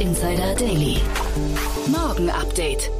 Insider Daily. Morgen Update.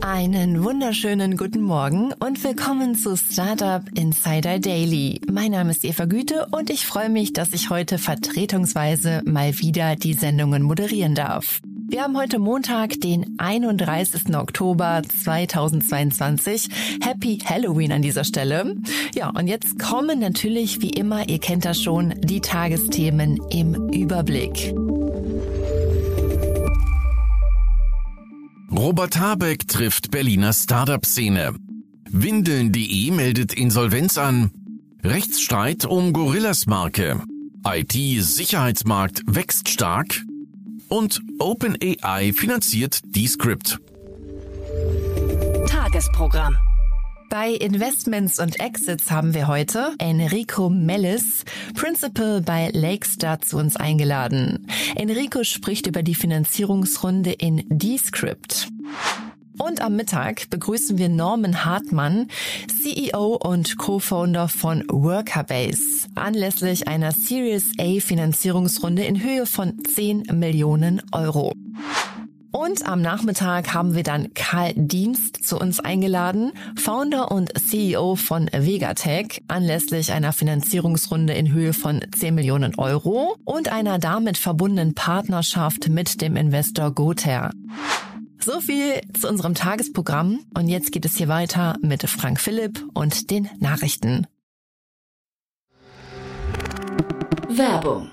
Einen wunderschönen guten Morgen und willkommen zu Startup Insider Daily. Mein Name ist Eva Güte und ich freue mich, dass ich heute vertretungsweise mal wieder die Sendungen moderieren darf. Wir haben heute Montag, den 31. Oktober 2022. Happy Halloween an dieser Stelle. Ja, und jetzt kommen natürlich, wie immer, ihr kennt das schon, die Tagesthemen im Überblick. Robert Habeck trifft Berliner Startup-Szene. Windeln.de meldet Insolvenz an. Rechtsstreit um Gorillas-Marke. IT-Sicherheitsmarkt wächst stark. Und OpenAI finanziert Descript. Tagesprogramm. Bei Investments und Exits haben wir heute Enrico Mellis, Principal bei Lakestar, zu uns eingeladen. Enrico spricht über die Finanzierungsrunde in Descript. Und am Mittag begrüßen wir Norman Hartmann, CEO und Co-Founder von Workerbase, anlässlich einer Series A Finanzierungsrunde in Höhe von 10 Millionen Euro. Und am Nachmittag haben wir dann Karl Dienst zu uns eingeladen, Founder und CEO von Vegatech, anlässlich einer Finanzierungsrunde in Höhe von 10 Millionen Euro und einer damit verbundenen Partnerschaft mit dem Investor Gother. So viel zu unserem Tagesprogramm und jetzt geht es hier weiter mit Frank Philipp und den Nachrichten. Werbung.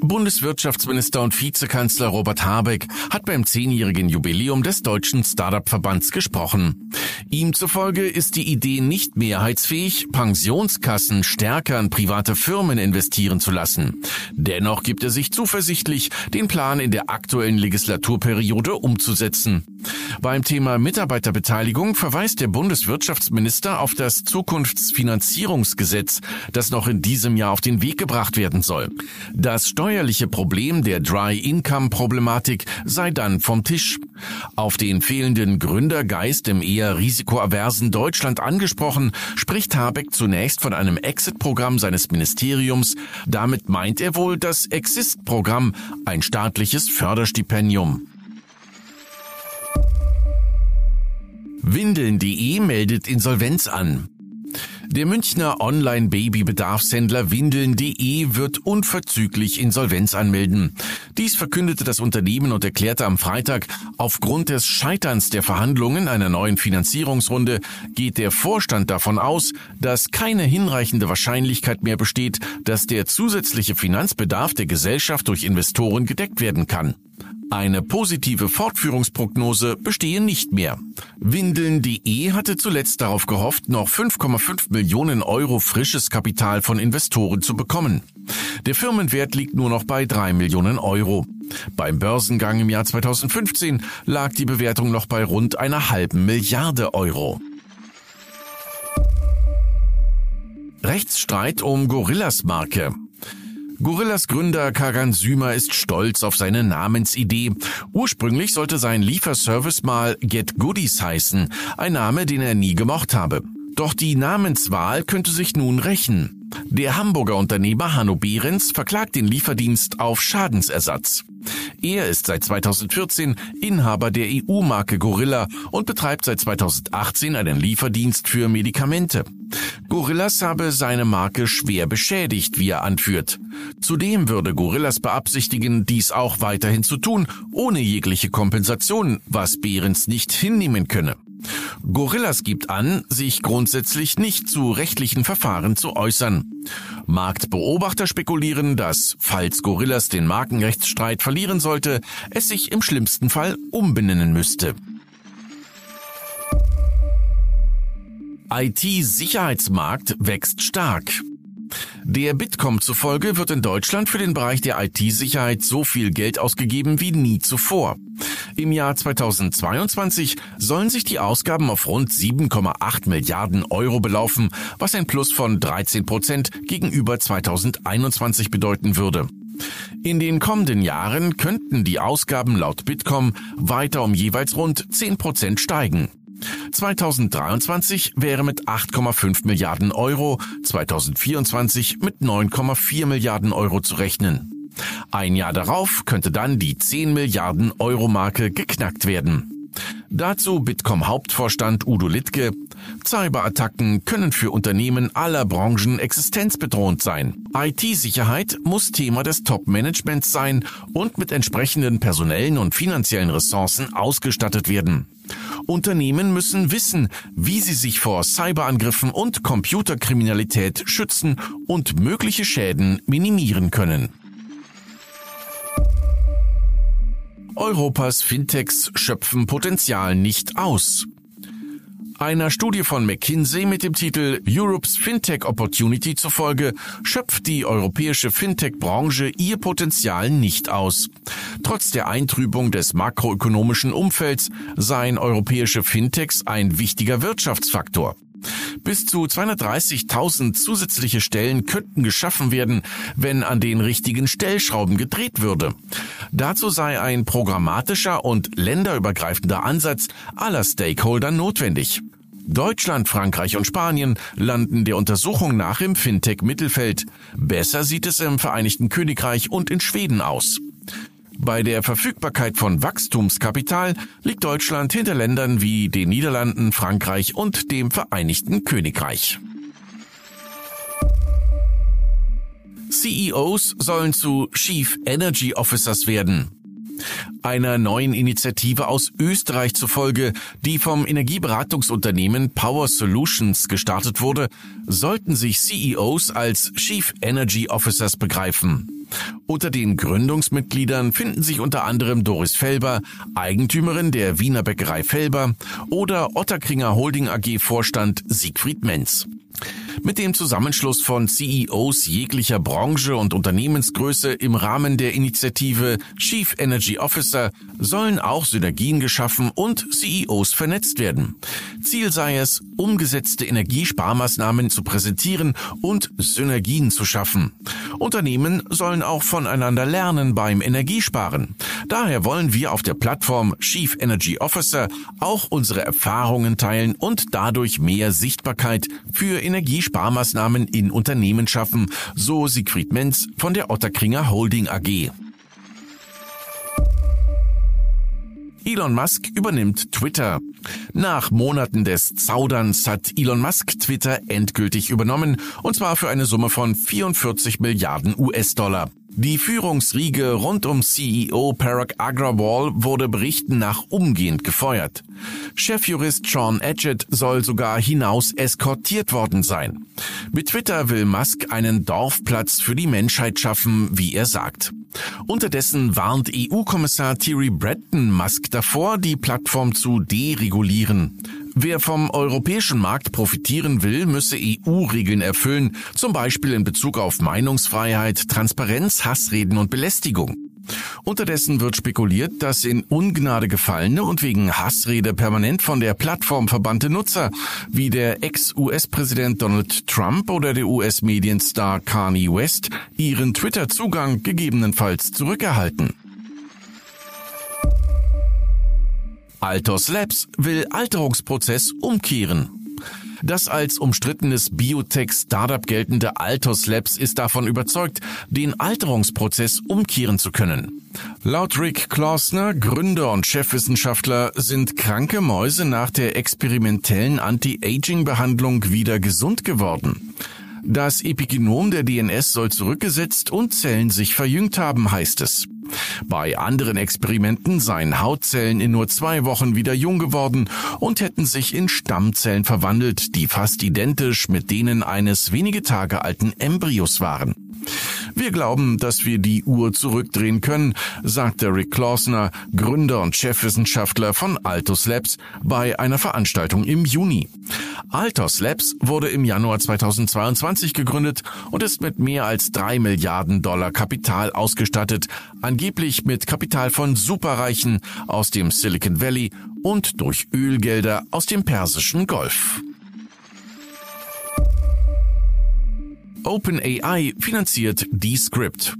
Bundeswirtschaftsminister und Vizekanzler Robert Habeck hat beim zehnjährigen Jubiläum des Deutschen Startup-Verbands gesprochen. Ihm zufolge ist die Idee nicht mehrheitsfähig, Pensionskassen stärker an private Firmen investieren zu lassen. Dennoch gibt er sich zuversichtlich, den Plan in der aktuellen Legislaturperiode umzusetzen. Beim Thema Mitarbeiterbeteiligung verweist der Bundeswirtschaftsminister auf das Zukunftsfinanzierungsgesetz, das noch in diesem Jahr auf den Weg gebracht werden soll. Das steuerliche Problem der Dry-Income-Problematik sei dann vom Tisch. Auf den fehlenden Gründergeist im eher risikoaversen Deutschland angesprochen, spricht Habeck zunächst von einem Exit-Programm seines Ministeriums. Damit meint er wohl das Exist-Programm, ein staatliches Förderstipendium. Windeln.de meldet Insolvenz an. Der Münchner Online-Baby-Bedarfshändler Windeln.de wird unverzüglich Insolvenz anmelden. Dies verkündete das Unternehmen und erklärte am Freitag, aufgrund des Scheiterns der Verhandlungen einer neuen Finanzierungsrunde geht der Vorstand davon aus, dass keine hinreichende Wahrscheinlichkeit mehr besteht, dass der zusätzliche Finanzbedarf der Gesellschaft durch Investoren gedeckt werden kann. Eine positive Fortführungsprognose bestehe nicht mehr. Windeln.de hatte zuletzt darauf gehofft, noch 5,5 Millionen Euro frisches Kapital von Investoren zu bekommen. Der Firmenwert liegt nur noch bei 3 Millionen Euro. Beim Börsengang im Jahr 2015 lag die Bewertung noch bei rund einer halben Milliarde Euro. Rechtsstreit um Gorillas Marke. Gorillas Gründer Kagan Sümer ist stolz auf seine Namensidee. Ursprünglich sollte sein Lieferservice mal Get Goodies heißen, ein Name, den er nie gemocht habe. Doch die Namenswahl könnte sich nun rächen. Der Hamburger Unternehmer Hanno Behrens verklagt den Lieferdienst auf Schadensersatz. Er ist seit 2014 Inhaber der EU-Marke Gorilla und betreibt seit 2018 einen Lieferdienst für Medikamente. Gorillas habe seine Marke schwer beschädigt, wie er anführt. Zudem würde Gorillas beabsichtigen, dies auch weiterhin zu tun, ohne jegliche Kompensation, was Behrens nicht hinnehmen könne. Gorillas gibt an, sich grundsätzlich nicht zu rechtlichen Verfahren zu äußern. Marktbeobachter spekulieren, dass, falls Gorillas den Markenrechtsstreit verlieren sollte, es sich im schlimmsten Fall umbenennen müsste. IT-Sicherheitsmarkt wächst stark. Der Bitkom zufolge wird in Deutschland für den Bereich der IT-Sicherheit so viel Geld ausgegeben wie nie zuvor. Im Jahr 2022 sollen sich die Ausgaben auf rund 7,8 Milliarden Euro belaufen, was ein Plus von 13 Prozent gegenüber 2021 bedeuten würde. In den kommenden Jahren könnten die Ausgaben laut Bitkom weiter um jeweils rund 10 Prozent steigen. 2023 wäre mit 8,5 Milliarden Euro, 2024 mit 9,4 Milliarden Euro zu rechnen. Ein Jahr darauf könnte dann die 10 Milliarden Euro Marke geknackt werden. Dazu Bitkom Hauptvorstand Udo Littke. Cyberattacken können für Unternehmen aller Branchen existenzbedrohend sein. IT-Sicherheit muss Thema des Top-Managements sein und mit entsprechenden personellen und finanziellen Ressourcen ausgestattet werden. Unternehmen müssen wissen, wie sie sich vor Cyberangriffen und Computerkriminalität schützen und mögliche Schäden minimieren können. Europas Fintechs schöpfen Potenzial nicht aus. Einer Studie von McKinsey mit dem Titel Europe's Fintech Opportunity zufolge schöpft die europäische Fintech-Branche ihr Potenzial nicht aus. Trotz der Eintrübung des makroökonomischen Umfelds seien europäische Fintechs ein wichtiger Wirtschaftsfaktor. Bis zu 230.000 zusätzliche Stellen könnten geschaffen werden, wenn an den richtigen Stellschrauben gedreht würde. Dazu sei ein programmatischer und länderübergreifender Ansatz aller Stakeholder notwendig. Deutschland, Frankreich und Spanien landen der Untersuchung nach im Fintech-Mittelfeld. Besser sieht es im Vereinigten Königreich und in Schweden aus. Bei der Verfügbarkeit von Wachstumskapital liegt Deutschland hinter Ländern wie den Niederlanden, Frankreich und dem Vereinigten Königreich. CEOs sollen zu Chief Energy Officers werden. Einer neuen Initiative aus Österreich zufolge, die vom Energieberatungsunternehmen Power Solutions gestartet wurde, sollten sich CEOs als Chief Energy Officers begreifen. Unter den Gründungsmitgliedern finden sich unter anderem Doris Felber, Eigentümerin der Wiener Bäckerei Felber, oder Otterkringer Holding AG Vorstand Siegfried Menz. Mit dem Zusammenschluss von CEOs jeglicher Branche und Unternehmensgröße im Rahmen der Initiative Chief Energy Officer sollen auch Synergien geschaffen und CEOs vernetzt werden. Ziel sei es, umgesetzte Energiesparmaßnahmen zu präsentieren und Synergien zu schaffen. Unternehmen sollen auch voneinander lernen beim Energiesparen. Daher wollen wir auf der Plattform Chief Energy Officer auch unsere Erfahrungen teilen und dadurch mehr Sichtbarkeit für Energiesparmaßnahmen in Unternehmen schaffen, so Siegfried Menz von der Otterkringer Holding AG. Elon Musk übernimmt Twitter. Nach Monaten des Zauderns hat Elon Musk Twitter endgültig übernommen, und zwar für eine Summe von 44 Milliarden US-Dollar. Die Führungsriege rund um CEO Parag Agrawal wurde Berichten nach umgehend gefeuert. Chefjurist Sean Edgett soll sogar hinaus eskortiert worden sein. Mit Twitter will Musk einen Dorfplatz für die Menschheit schaffen, wie er sagt. Unterdessen warnt EU-Kommissar Thierry Breton Musk davor, die Plattform zu deregulieren. Wer vom europäischen Markt profitieren will, müsse EU-Regeln erfüllen, zum Beispiel in Bezug auf Meinungsfreiheit, Transparenz, Hassreden und Belästigung. Unterdessen wird spekuliert, dass in Ungnade gefallene und wegen Hassrede permanent von der Plattform verbannte Nutzer wie der Ex-US-Präsident Donald Trump oder der US-Medienstar Kanye West ihren Twitter-Zugang gegebenenfalls zurückerhalten. Altos Labs will Alterungsprozess umkehren. Das als umstrittenes Biotech-Startup geltende Altos Labs ist davon überzeugt, den Alterungsprozess umkehren zu können. Laut Rick Klausner, Gründer und Chefwissenschaftler, sind kranke Mäuse nach der experimentellen Anti-Aging-Behandlung wieder gesund geworden. Das Epigenom der DNS soll zurückgesetzt und Zellen sich verjüngt haben, heißt es. Bei anderen Experimenten seien Hautzellen in nur zwei Wochen wieder jung geworden und hätten sich in Stammzellen verwandelt, die fast identisch mit denen eines wenige Tage alten Embryos waren. Wir glauben, dass wir die Uhr zurückdrehen können, sagte Rick Klausner, Gründer und Chefwissenschaftler von Altos Labs, bei einer Veranstaltung im Juni. Altos Labs wurde im Januar 2022 gegründet und ist mit mehr als drei Milliarden Dollar Kapital ausgestattet, angeblich mit Kapital von Superreichen aus dem Silicon Valley und durch Ölgelder aus dem Persischen Golf. OpenAI finanziert Descript.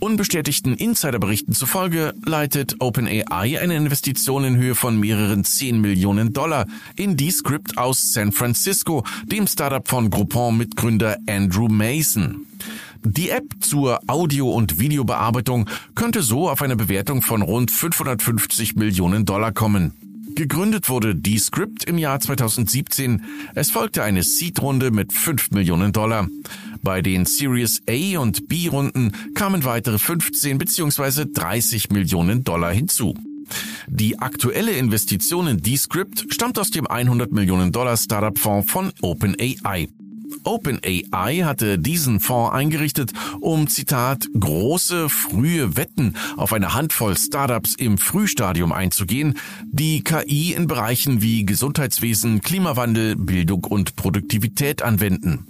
Unbestätigten Insiderberichten zufolge leitet OpenAI eine Investition in Höhe von mehreren 10 Millionen Dollar in Descript aus San Francisco, dem Startup von Groupon-Mitgründer Andrew Mason. Die App zur Audio- und Videobearbeitung könnte so auf eine Bewertung von rund 550 Millionen Dollar kommen. Gegründet wurde Descript im Jahr 2017. Es folgte eine Seed-Runde mit 5 Millionen Dollar. Bei den Series A und B Runden kamen weitere 15 bzw. 30 Millionen Dollar hinzu. Die aktuelle Investition in Descript stammt aus dem 100 Millionen Dollar Startup-Fonds von OpenAI. OpenAI hatte diesen Fonds eingerichtet, um, Zitat, große, frühe Wetten auf eine Handvoll Startups im Frühstadium einzugehen, die KI in Bereichen wie Gesundheitswesen, Klimawandel, Bildung und Produktivität anwenden.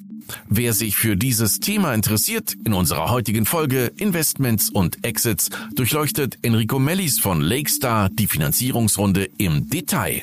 Wer sich für dieses Thema interessiert, in unserer heutigen Folge Investments und Exits durchleuchtet Enrico Mellis von Lakestar die Finanzierungsrunde im Detail.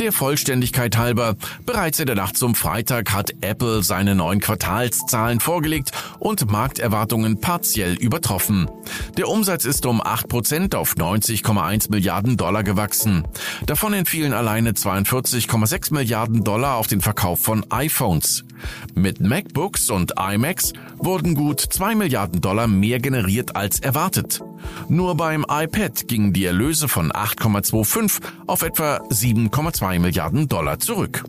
Der Vollständigkeit halber, bereits in der Nacht zum Freitag hat Apple seine neuen Quartalszahlen vorgelegt und Markterwartungen partiell übertroffen. Der Umsatz ist um 8% auf 90,1 Milliarden Dollar gewachsen. Davon entfielen alleine 42,6 Milliarden Dollar auf den Verkauf von iPhones. Mit MacBooks und iMacs wurden gut 2 Milliarden Dollar mehr generiert als erwartet. Nur beim iPad gingen die Erlöse von 8,25 auf etwa 7,2 Milliarden Dollar zurück.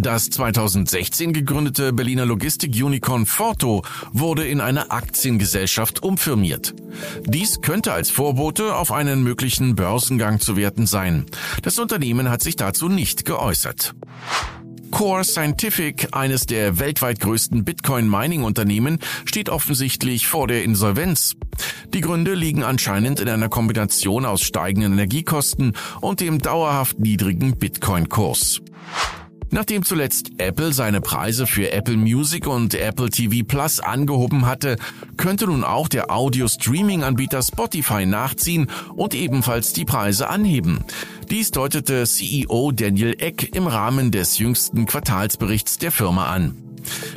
Das 2016 gegründete Berliner Logistik-Unicorn Forto wurde in eine Aktiengesellschaft umfirmiert. Dies könnte als Vorbote auf einen möglichen Börsengang zu werten sein. Das Unternehmen hat sich dazu nicht geäußert. Core Scientific, eines der weltweit größten Bitcoin-Mining-Unternehmen, steht offensichtlich vor der Insolvenz. Die Gründe liegen anscheinend in einer Kombination aus steigenden Energiekosten und dem dauerhaft niedrigen Bitcoin-Kurs. Nachdem zuletzt Apple seine Preise für Apple Music und Apple TV Plus angehoben hatte, könnte nun auch der Audio-Streaming-Anbieter Spotify nachziehen und ebenfalls die Preise anheben. Dies deutete CEO Daniel Eck im Rahmen des jüngsten Quartalsberichts der Firma an.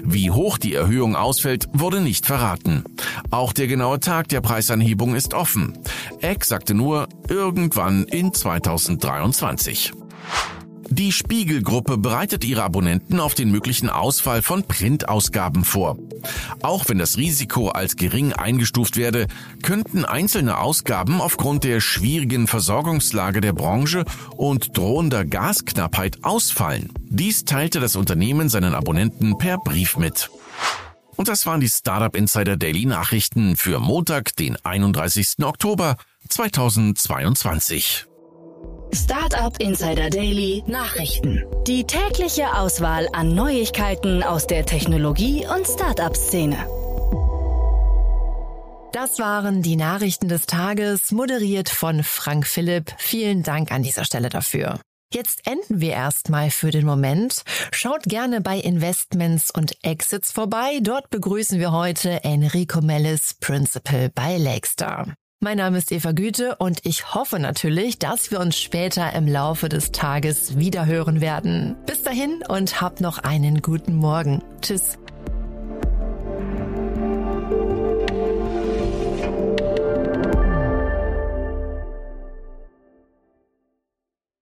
Wie hoch die Erhöhung ausfällt, wurde nicht verraten. Auch der genaue Tag der Preisanhebung ist offen. Eck sagte nur irgendwann in 2023. Die Spiegelgruppe bereitet ihre Abonnenten auf den möglichen Ausfall von Printausgaben vor. Auch wenn das Risiko als gering eingestuft werde, könnten einzelne Ausgaben aufgrund der schwierigen Versorgungslage der Branche und drohender Gasknappheit ausfallen. Dies teilte das Unternehmen seinen Abonnenten per Brief mit. Und das waren die Startup Insider Daily Nachrichten für Montag, den 31. Oktober 2022. Startup Insider Daily Nachrichten. Die tägliche Auswahl an Neuigkeiten aus der Technologie- und Startup-Szene. Das waren die Nachrichten des Tages, moderiert von Frank Philipp. Vielen Dank an dieser Stelle dafür. Jetzt enden wir erstmal für den Moment. Schaut gerne bei Investments und Exits vorbei. Dort begrüßen wir heute Enrico Mellis, Principal bei Lakestar. Mein Name ist Eva Güte und ich hoffe natürlich, dass wir uns später im Laufe des Tages wieder hören werden. Bis dahin und habt noch einen guten Morgen. Tschüss.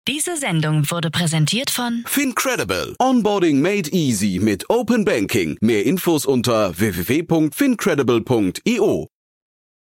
Diese Sendung wurde präsentiert von Fincredible. Onboarding made easy mit Open Banking. Mehr Infos unter www.fincredible.io.